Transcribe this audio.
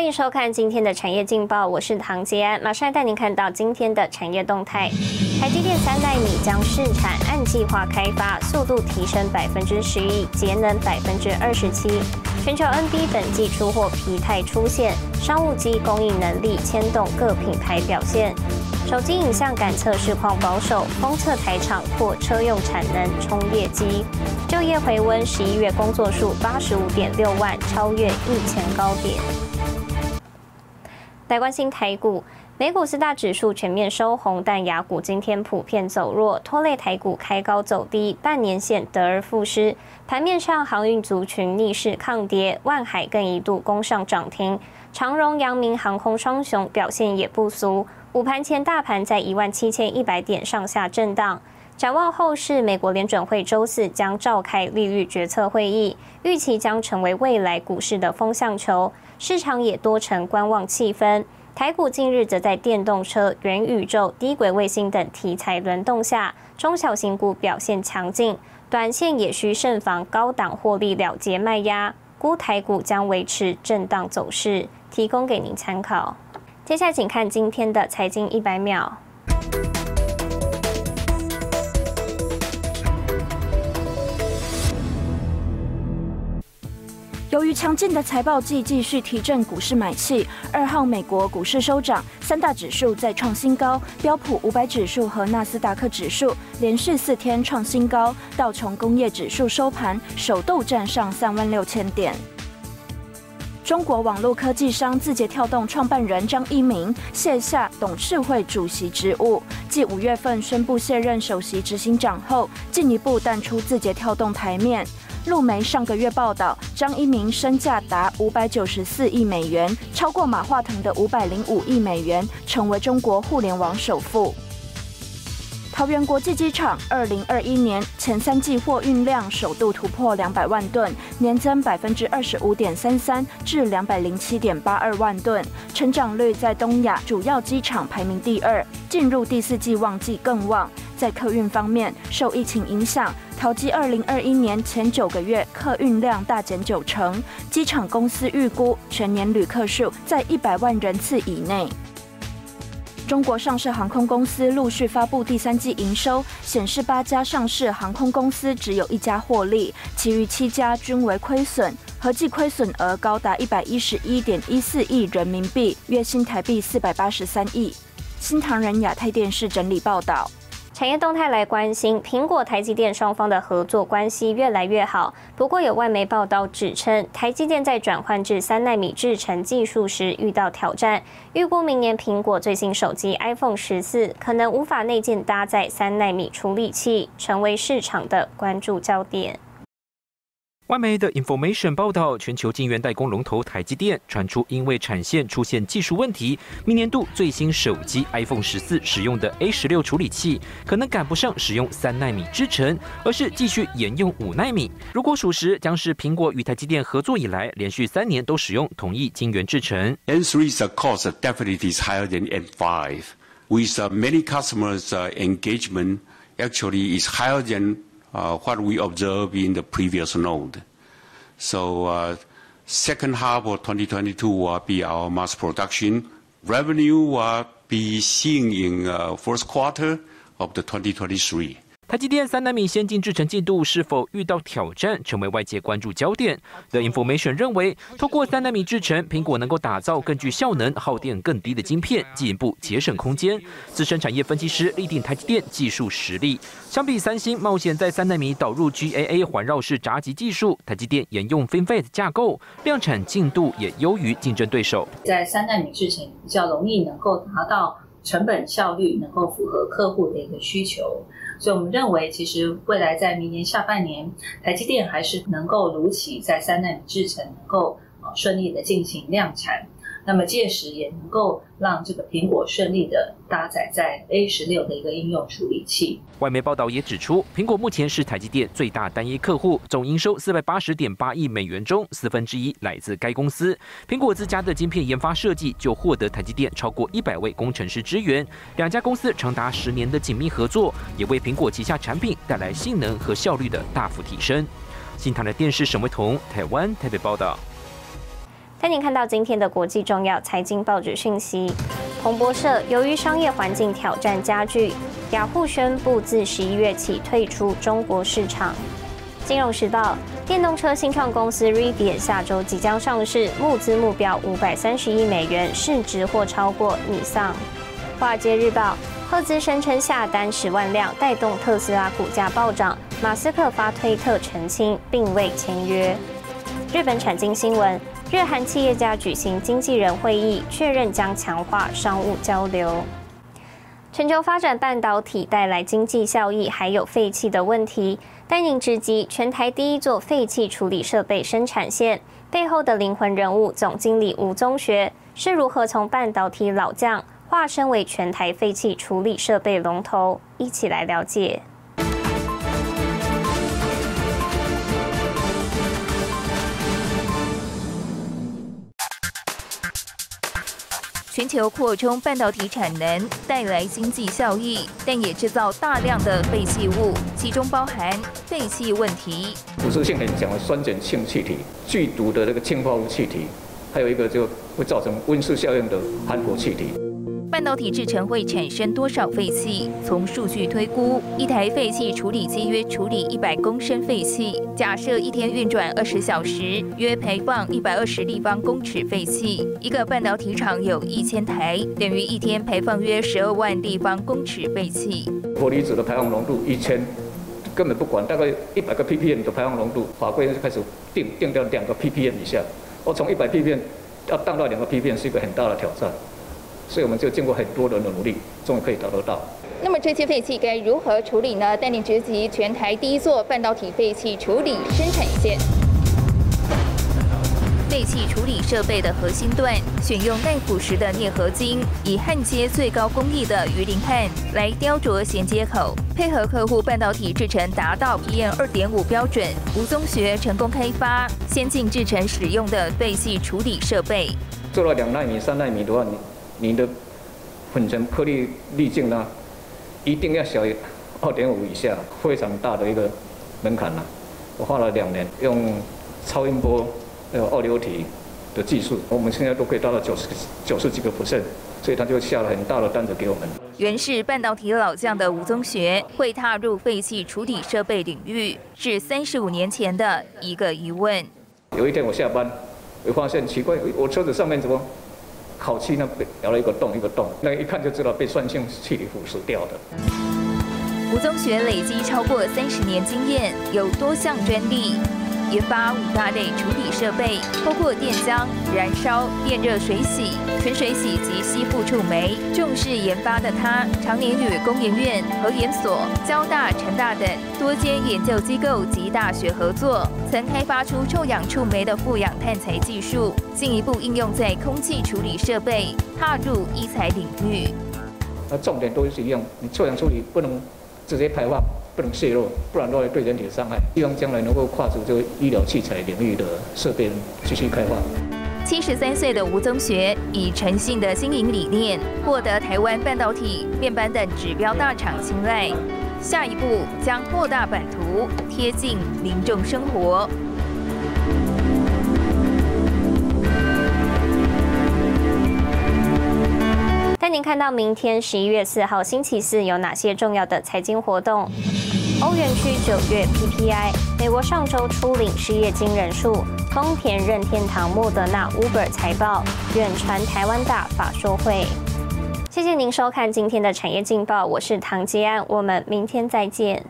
欢迎收看今天的产业劲报，我是唐杰安，马上带您看到今天的产业动态。台积电三纳米将试产按计划开发，速度提升百分之十一，节能百分之二十七。全球 NB 本季出货疲态出现，商务机供应能力牵动各品牌表现。手机影像感测市况保守，封测台厂扩车用产能冲业绩。就业回温，十一月工作数八十五点六万，超越疫前高点。来关心台股，美股四大指数全面收红，但雅股今天普遍走弱，拖累台股开高走低，半年线得而复失。盘面上，航运族群逆势抗跌，万海更一度攻上涨停，长荣、阳明航空双雄表现也不俗。午盘前，大盘在一万七千一百点上下震荡。展望后市，美国联准会周四将召开利率决策会议，预期将成为未来股市的风向球。市场也多呈观望气氛。台股近日则在电动车、元宇宙、低轨卫星等题材轮动下，中小型股表现强劲，短线也需慎防高档获利了结卖压。估台股将维持震荡走势，提供给您参考。接下来请看今天的财经一百秒。由于强劲的财报季继续提振股市买气，二号美国股市收涨，三大指数再创新高，标普五百指数和纳斯达克指数连续四天创新高，道琼工业指数收盘首度站上三万六千点。中国网络科技商字节跳动创办人张一鸣卸下董事会主席职务，继五月份宣布卸任首席执行长后，进一步淡出字节跳动台面。路媒上个月报道，张一鸣身价达五百九十四亿美元，超过马化腾的五百零五亿美元，成为中国互联网首富。桃园国际机场二零二一年前三季货运量首度突破两百万吨，年增百分之二十五点三三，至两百零七点八二万吨，成长率在东亚主要机场排名第二。进入第四季旺季更旺。在客运方面，受疫情影响，桃机二零二一年前九个月客运量大减九成，机场公司预估全年旅客数在一百万人次以内。中国上市航空公司陆续发布第三季营收，显示八家上市航空公司只有一家获利，其余七家均为亏损，合计亏损额高达一百一十一点一四亿人民币，月薪台币四百八十三亿。新唐人亚太电视整理报道。产业动态来关心，苹果、台积电双方的合作关系越来越好。不过有外媒报道指称，台积电在转换至三纳米制程技术时遇到挑战。预估明年苹果最新手机 iPhone 十四可能无法内建搭载三纳米处理器，成为市场的关注焦点。外媒的 Information 报道，全球晶圆代工龙头台积电传出因为产线出现技术问题，明年度最新手机 iPhone 十四使用的 A 十六处理器可能赶不上使用三纳米制程，而是继续沿用五纳米。如果属实，将是苹果与台积电合作以来连续三年都使用同一晶圆制程。N three's cost definitely is higher than N five, With many customers' engagement, actually is higher than what we observed in the previous node. So uh, second half of 2022 will be our mass production. Revenue will be seen in uh, first quarter of the 2023. 台积电三纳米先进制程进度是否遇到挑战，成为外界关注焦点。The Information 认为，通过三纳米制程，苹果能够打造更具效能、耗电更低的晶片，进一步节省空间。资深产业分析师力定台积电技术实力，相比三星冒险在三纳米导入 GAA 环绕式闸极技术，台积电沿用 FinFET 架构，量产进度也优于竞争对手。在三纳米制程比较容易能够达到成本效率，能够符合客户的一个需求。所以我们认为，其实未来在明年下半年，台积电还是能够如期在三纳米制程能够呃顺利的进行量产。那么届时也能够让这个苹果顺利的搭载在 A 十六的一个应用处理器。外媒报道也指出，苹果目前是台积电最大单一客户，总营收四百八十点八亿美元中，四分之一来自该公司。苹果自家的晶片研发设计就获得台积电超过一百位工程师支援，两家公司长达十年的紧密合作，也为苹果旗下产品带来性能和效率的大幅提升。新唐的电视沈维彤，台湾台北报道。带您看到今天的国际重要财经报纸讯息。彭博社，由于商业环境挑战加剧，雅虎宣布自十一月起退出中国市场。金融时报，电动车新创公司 Rivian 下周即将上市，募资目标五百三十亿美元，市值或超过尼桑。华尔街日报，赫兹声称下单十万辆，带动特斯拉股价暴涨。马斯克发推特澄清，并未签约。日本产经新闻。日韩企业家举行经纪人会议，确认将强化商务交流。全球发展半导体带来经济效益，还有废弃的问题。带您直击全台第一座废弃处理设备生产线背后的灵魂人物——总经理吴宗学是如何从半导体老将化身为全台废弃处理设备龙头？一起来了解。全球扩充半导体产能带来经济效益，但也制造大量的废弃物，其中包含废气问题。腐蚀性很强的酸碱性气体、剧毒的那个氢化物气体，还有一个就会造成温室效应的含氟气体。半导体制成会产生多少废气？从数据推估，一台废气处理机约处理一百公升废气，假设一天运转二十小时，约排放一百二十立方公尺废气。一个半导体厂有一千台，等于一天排放约十二万立方公尺废气。玻离子的排放浓度一千，根本不管，大概一百个 ppm 的排放浓度，法规就开始定定到两个 ppm 以下。我从一百 ppm 要降到两个 ppm 是一个很大的挑战。所以我们就经过很多人的努力，终于可以找得到。那么这些废气该如何处理呢？带领直击全台第一座半导体废气处理生产线。废气处理设备的核心段选用耐腐蚀的镍合金，以焊接最高工艺的鱼鳞焊来雕琢衔接口，配合客户半导体制程达到 PM 二点五标准。吴宗学成功开发先进制程使用的废气处理设备。做了两纳米、三纳米的话，你。你的粉尘颗粒粒径呢，一定要小于二点五以下，非常大的一个门槛了。我花了两年，用超音波还有二流体的技术，我们现在都可以达到九十九十几个 percent，所以他就下了很大的单子给我们。原是半导体老将的吴宗学会踏入废弃处理设备领域，是三十五年前的一个疑问。有一天我下班，我发现奇怪，我车子上面怎么？烤漆呢被咬了一个洞一个洞，那一看就知道被酸性气体腐蚀掉的。吴宗学累积超过三十年经验，有多项专利。研发五大类处理设备，包括电浆、燃烧、电热水洗、纯水洗及吸附触媒。重视研发的他，常年与工研院、核研所、交大、成大等多间研究机构及大学合作，曾开发出臭氧触媒的负氧碳材技术，进一步应用在空气处理设备，踏入医材领域。那重点都是一样，你臭氧处理不能直接排放。不能泄露，不然的话对人体的伤害。希望将来能够跨足这个医疗器材领域的设备继续开发。七十三岁的吴宗学以诚信的经营理念，获得台湾半导体、面板等指标大厂青睐。下一步将扩大版图，贴近民众生活。带您看到明天十一月四号星期四有哪些重要的财经活动。欧元区九月 PPI，美国上周初领失业金人数，丰田、任天堂、莫德纳、Uber 财报，远传台湾大法说会。谢谢您收看今天的产业劲报，我是唐吉安，我们明天再见。